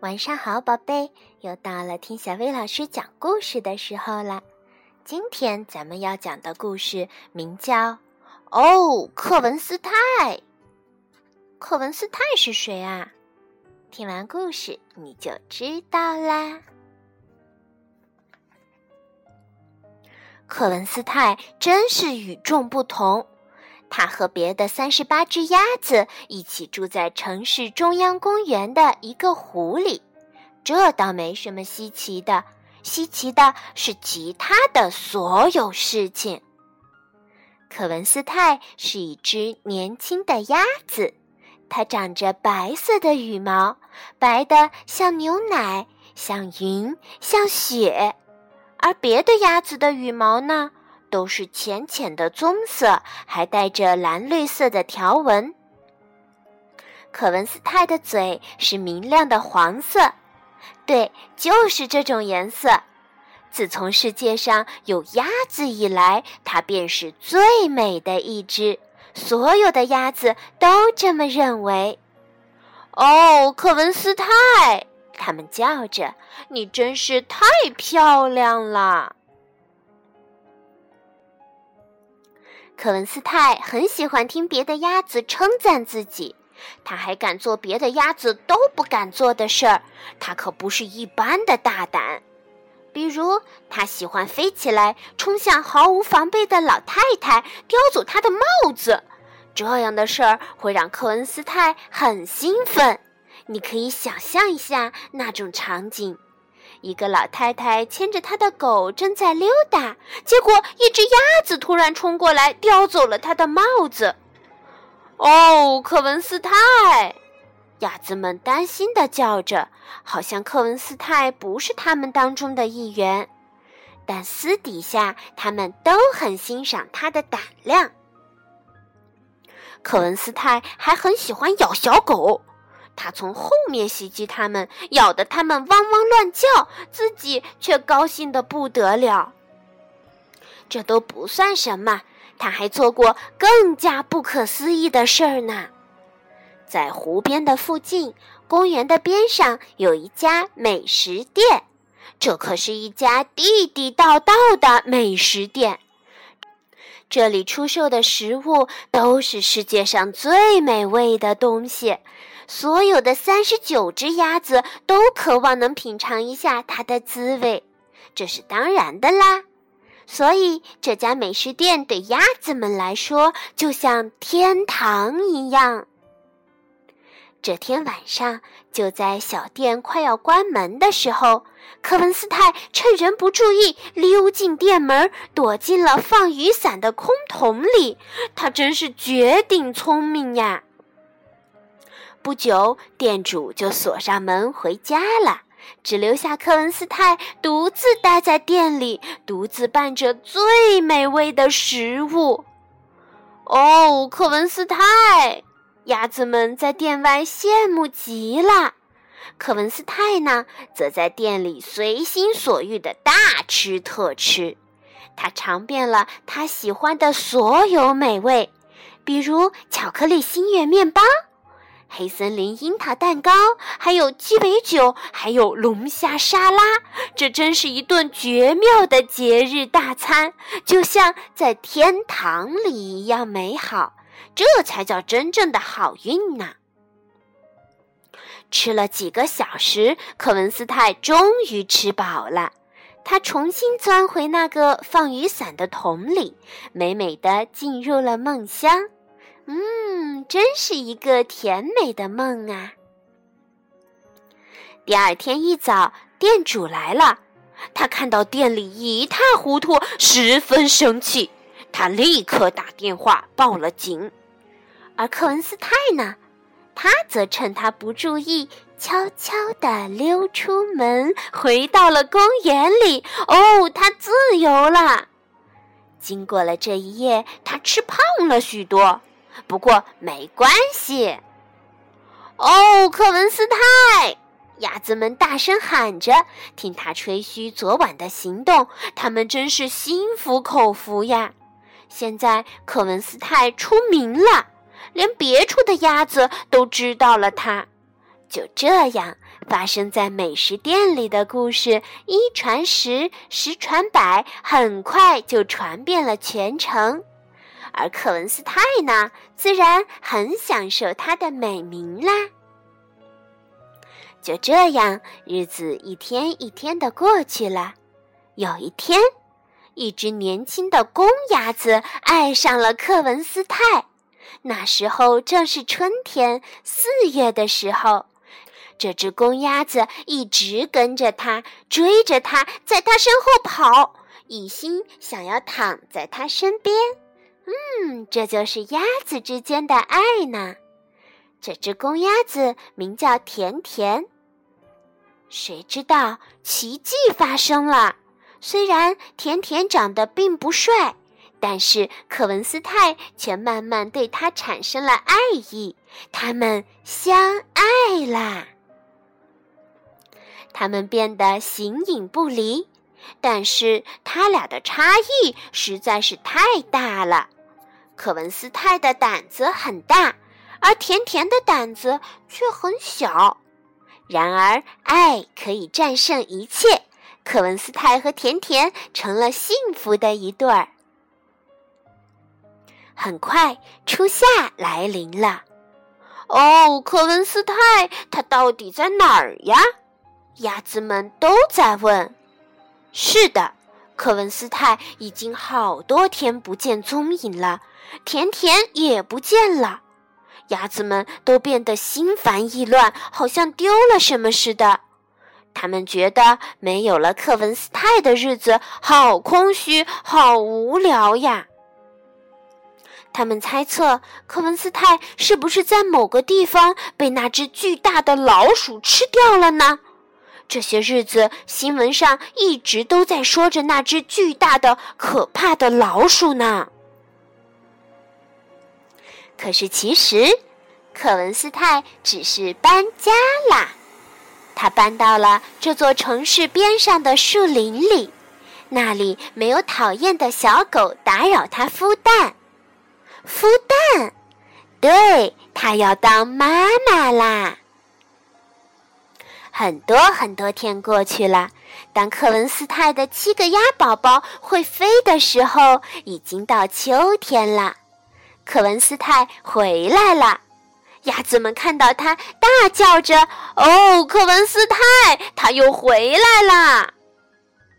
晚上好，宝贝，又到了听小薇老师讲故事的时候了。今天咱们要讲的故事名叫《哦，克文斯泰》。克文斯泰是谁啊？听完故事你就知道啦。克文斯泰真是与众不同。他和别的三十八只鸭子一起住在城市中央公园的一个湖里，这倒没什么稀奇的。稀奇的是其他的所有事情。可文斯泰是一只年轻的鸭子，它长着白色的羽毛，白的像牛奶，像云，像雪。而别的鸭子的羽毛呢？都是浅浅的棕色，还带着蓝绿色的条纹。可文斯泰的嘴是明亮的黄色，对，就是这种颜色。自从世界上有鸭子以来，它便是最美的一只。所有的鸭子都这么认为。哦，克文斯泰，他们叫着：“你真是太漂亮了！”克文斯泰很喜欢听别的鸭子称赞自己，他还敢做别的鸭子都不敢做的事儿。他可不是一般的大胆，比如他喜欢飞起来冲向毫无防备的老太太，叼走她的帽子。这样的事儿会让克文斯泰很兴奋。你可以想象一下那种场景。一个老太太牵着她的狗正在溜达，结果一只鸭子突然冲过来，叼走了她的帽子。哦，克文斯泰！鸭子们担心地叫着，好像克文斯泰不是他们当中的一员。但私底下，他们都很欣赏他的胆量。克文斯泰还很喜欢咬小狗。他从后面袭击他们，咬得他们汪汪乱叫，自己却高兴得不得了。这都不算什么，他还做过更加不可思议的事儿呢。在湖边的附近，公园的边上有一家美食店，这可是一家地地道道的美食店。这里出售的食物都是世界上最美味的东西。所有的三十九只鸭子都渴望能品尝一下它的滋味，这是当然的啦。所以这家美食店对鸭子们来说就像天堂一样。这天晚上，就在小店快要关门的时候，科文斯泰趁人不注意溜进店门，躲进了放雨伞的空桶里。他真是绝顶聪明呀！不久，店主就锁上门回家了，只留下科文斯泰独自待在店里，独自伴着最美味的食物。哦，科文斯泰！鸭子们在店外羡慕极了。科文斯泰呢，则在店里随心所欲的大吃特吃。他尝遍了他喜欢的所有美味，比如巧克力星月面包。黑森林樱桃蛋糕，还有鸡尾酒，还有龙虾沙拉，这真是一顿绝妙的节日大餐，就像在天堂里一样美好。这才叫真正的好运呢！吃了几个小时，克文斯泰终于吃饱了。他重新钻回那个放雨伞的桶里，美美的进入了梦乡。嗯，真是一个甜美的梦啊！第二天一早，店主来了，他看到店里一塌糊涂，十分生气。他立刻打电话报了警。而克文斯泰呢，他则趁他不注意，悄悄地溜出门，回到了公园里。哦，他自由了！经过了这一夜，他吃胖了许多。不过没关系。哦，克文斯泰！鸭子们大声喊着，听他吹嘘昨晚的行动，他们真是心服口服呀。现在克文斯泰出名了，连别处的鸭子都知道了他。就这样，发生在美食店里的故事一传十，十传百，很快就传遍了全城。而克文斯泰呢，自然很享受它的美名啦。就这样，日子一天一天的过去了。有一天，一只年轻的公鸭子爱上了克文斯泰。那时候正是春天，四月的时候。这只公鸭子一直跟着他，追着他，在他身后跑，一心想要躺在他身边。嗯，这就是鸭子之间的爱呢。这只公鸭子名叫甜甜。谁知道奇迹发生了？虽然甜甜长得并不帅，但是克文斯泰却慢慢对他产生了爱意，他们相爱啦。他们变得形影不离，但是他俩的差异实在是太大了。可文斯泰的胆子很大，而甜甜的胆子却很小。然而，爱可以战胜一切。可文斯泰和甜甜成了幸福的一对儿。很快，初夏来临了。哦，克文斯泰，他到底在哪儿呀？鸭子们都在问。是的，克文斯泰已经好多天不见踪影了。甜甜也不见了，鸭子们都变得心烦意乱，好像丢了什么似的。他们觉得没有了克文斯泰的日子好空虚、好无聊呀。他们猜测克文斯泰是不是在某个地方被那只巨大的老鼠吃掉了呢？这些日子新闻上一直都在说着那只巨大的、可怕的老鼠呢。可是，其实，克文斯泰只是搬家啦。他搬到了这座城市边上的树林里，那里没有讨厌的小狗打扰他孵蛋。孵蛋，对他要当妈妈啦。很多很多天过去了，当克文斯泰的七个鸭宝宝会飞的时候，已经到秋天了。克文斯泰回来了，鸭子们看到他，大叫着：“哦，克文斯泰，他又回来了！”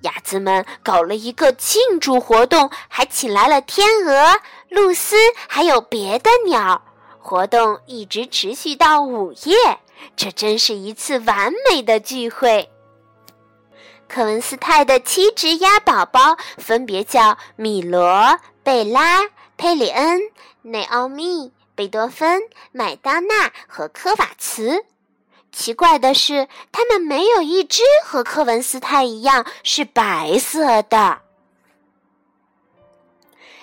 鸭子们搞了一个庆祝活动，还请来了天鹅、露丝，还有别的鸟。活动一直持续到午夜，这真是一次完美的聚会。克文斯泰的七只鸭宝宝分别叫米罗、贝拉、佩里恩。内奥米、贝多芬、麦当娜和科瓦茨。奇怪的是，他们没有一只和科文斯泰一样是白色的。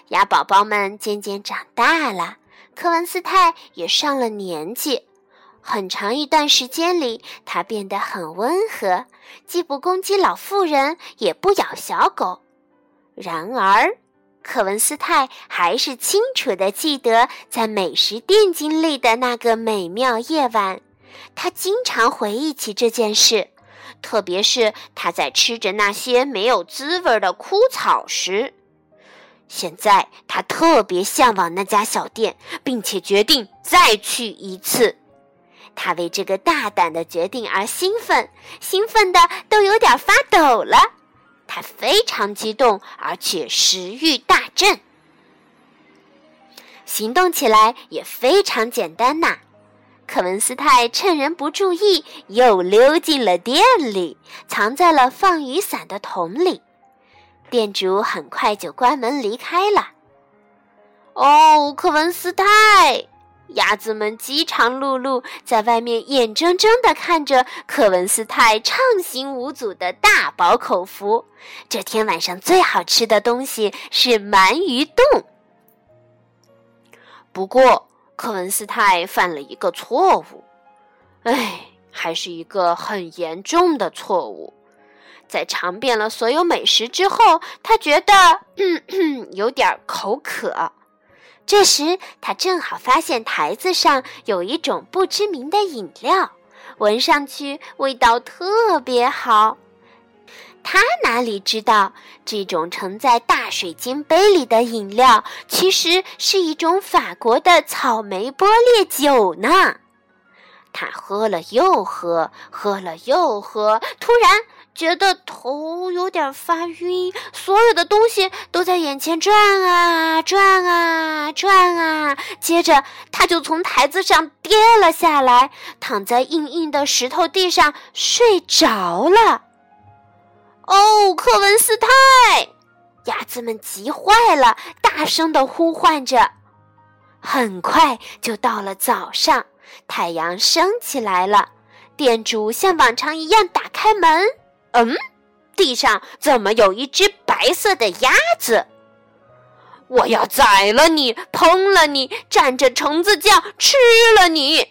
鸭宝宝们渐渐长大了，科文斯泰也上了年纪。很长一段时间里，他变得很温和，既不攻击老妇人，也不咬小狗。然而，克文斯泰还是清楚地记得在美食店经历的那个美妙夜晚。他经常回忆起这件事，特别是他在吃着那些没有滋味的枯草时。现在他特别向往那家小店，并且决定再去一次。他为这个大胆的决定而兴奋，兴奋的都有点发抖了。他非常激动，而且食欲大振，行动起来也非常简单呐。克文斯泰趁人不注意，又溜进了店里，藏在了放雨伞的桶里。店主很快就关门离开了。哦，克文斯泰。鸭子们饥肠辘辘，在外面眼睁睁地看着克文斯泰畅行无阻的大饱口福。这天晚上最好吃的东西是鳗鱼冻。不过，克文斯泰犯了一个错误，哎，还是一个很严重的错误。在尝遍了所有美食之后，他觉得有点口渴。这时，他正好发现台子上有一种不知名的饮料，闻上去味道特别好。他哪里知道，这种盛在大水晶杯里的饮料，其实是一种法国的草莓波列酒呢？他喝了又喝，喝了又喝，突然觉得头有点发晕，所有的东西都在眼前转啊转啊转啊。接着，他就从台子上跌了下来，躺在硬硬的石头地上睡着了。哦，克文斯泰！鸭子们急坏了，大声的呼唤着。很快就到了早上，太阳升起来了。店主像往常一样打开门，嗯，地上怎么有一只白色的鸭子？我要宰了你，烹了你，蘸着橙子酱吃了你！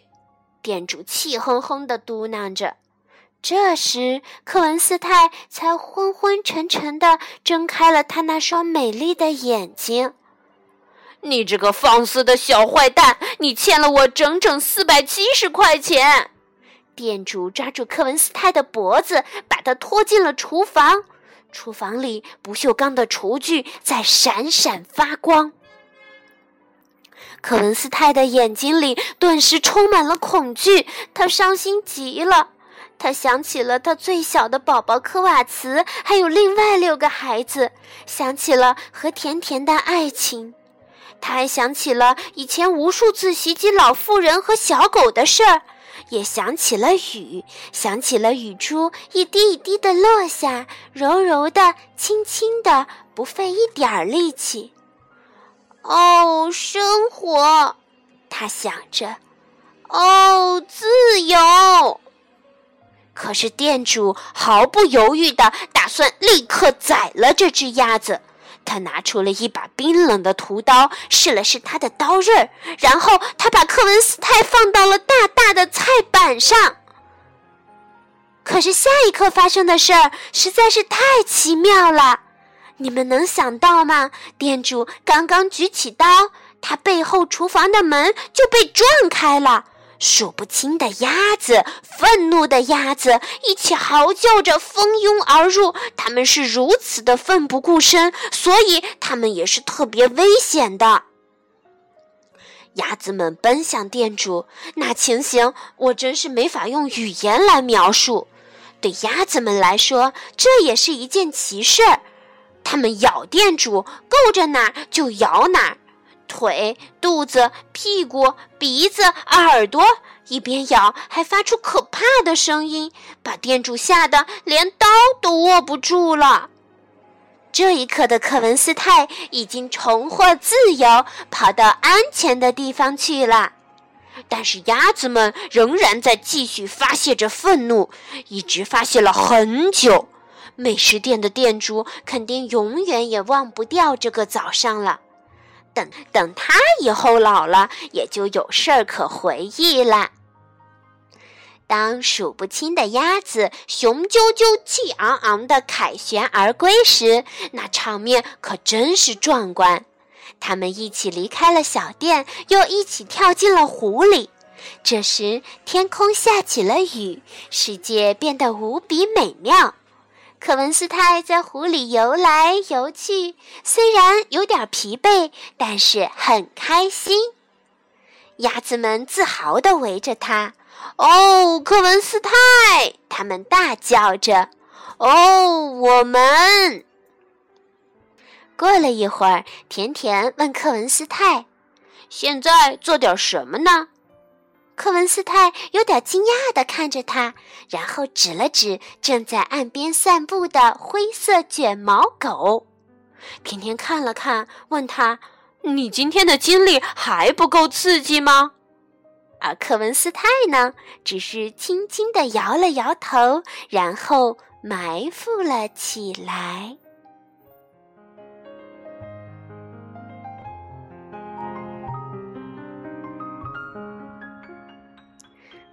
店主气哼哼的嘟囔着。这时，克文斯泰才昏昏沉沉地睁开了他那双美丽的眼睛。“你这个放肆的小坏蛋！你欠了我整整四百七十块钱！”店主抓住克文斯泰的脖子，把他拖进了厨房。厨房里不锈钢的厨具在闪闪发光。克文斯泰的眼睛里顿时充满了恐惧，他伤心极了。他想起了他最小的宝宝科瓦茨，还有另外六个孩子，想起了和甜甜的爱情，他还想起了以前无数次袭击老妇人和小狗的事儿，也想起了雨，想起了雨珠一滴一滴的落下，柔柔的，轻轻的，不费一点儿力气。哦，生活，他想着，哦，自由。可是店主毫不犹豫地打算立刻宰了这只鸭子。他拿出了一把冰冷的屠刀，试了试他的刀刃，然后他把克文斯泰放到了大大的菜板上。可是下一刻发生的事儿实在是太奇妙了，你们能想到吗？店主刚刚举起刀，他背后厨房的门就被撞开了。数不清的鸭子，愤怒的鸭子，一起嚎叫着蜂拥而入。它们是如此的奋不顾身，所以它们也是特别危险的。鸭子们奔向店主，那情形我真是没法用语言来描述。对鸭子们来说，这也是一件奇事儿。它们咬店主，够着哪儿就咬哪儿。腿、肚子、屁股、鼻子、耳朵，一边咬还发出可怕的声音，把店主吓得连刀都握不住了。这一刻的克文斯泰已经重获自由，跑到安全的地方去了。但是鸭子们仍然在继续发泄着愤怒，一直发泄了很久。美食店的店主肯定永远也忘不掉这个早上了。等等，他以后老了，也就有事儿可回忆了。当数不清的鸭子雄赳赳、气昂昂地凯旋而归时，那场面可真是壮观。他们一起离开了小店，又一起跳进了湖里。这时，天空下起了雨，世界变得无比美妙。克文斯泰在湖里游来游去，虽然有点疲惫，但是很开心。鸭子们自豪地围着他。哦，克文斯泰！他们大叫着。哦，我们。过了一会儿，甜甜问克文斯泰：“现在做点什么呢？”克文斯泰有点惊讶地看着他，然后指了指正在岸边散步的灰色卷毛狗。甜甜看了看，问他：“你今天的经历还不够刺激吗？”而克文斯泰呢，只是轻轻地摇了摇头，然后埋伏了起来。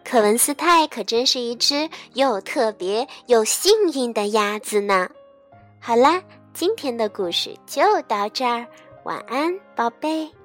可文斯泰可真是一只又特别又幸运的鸭子呢。好啦，今天的故事就到这儿，晚安，宝贝。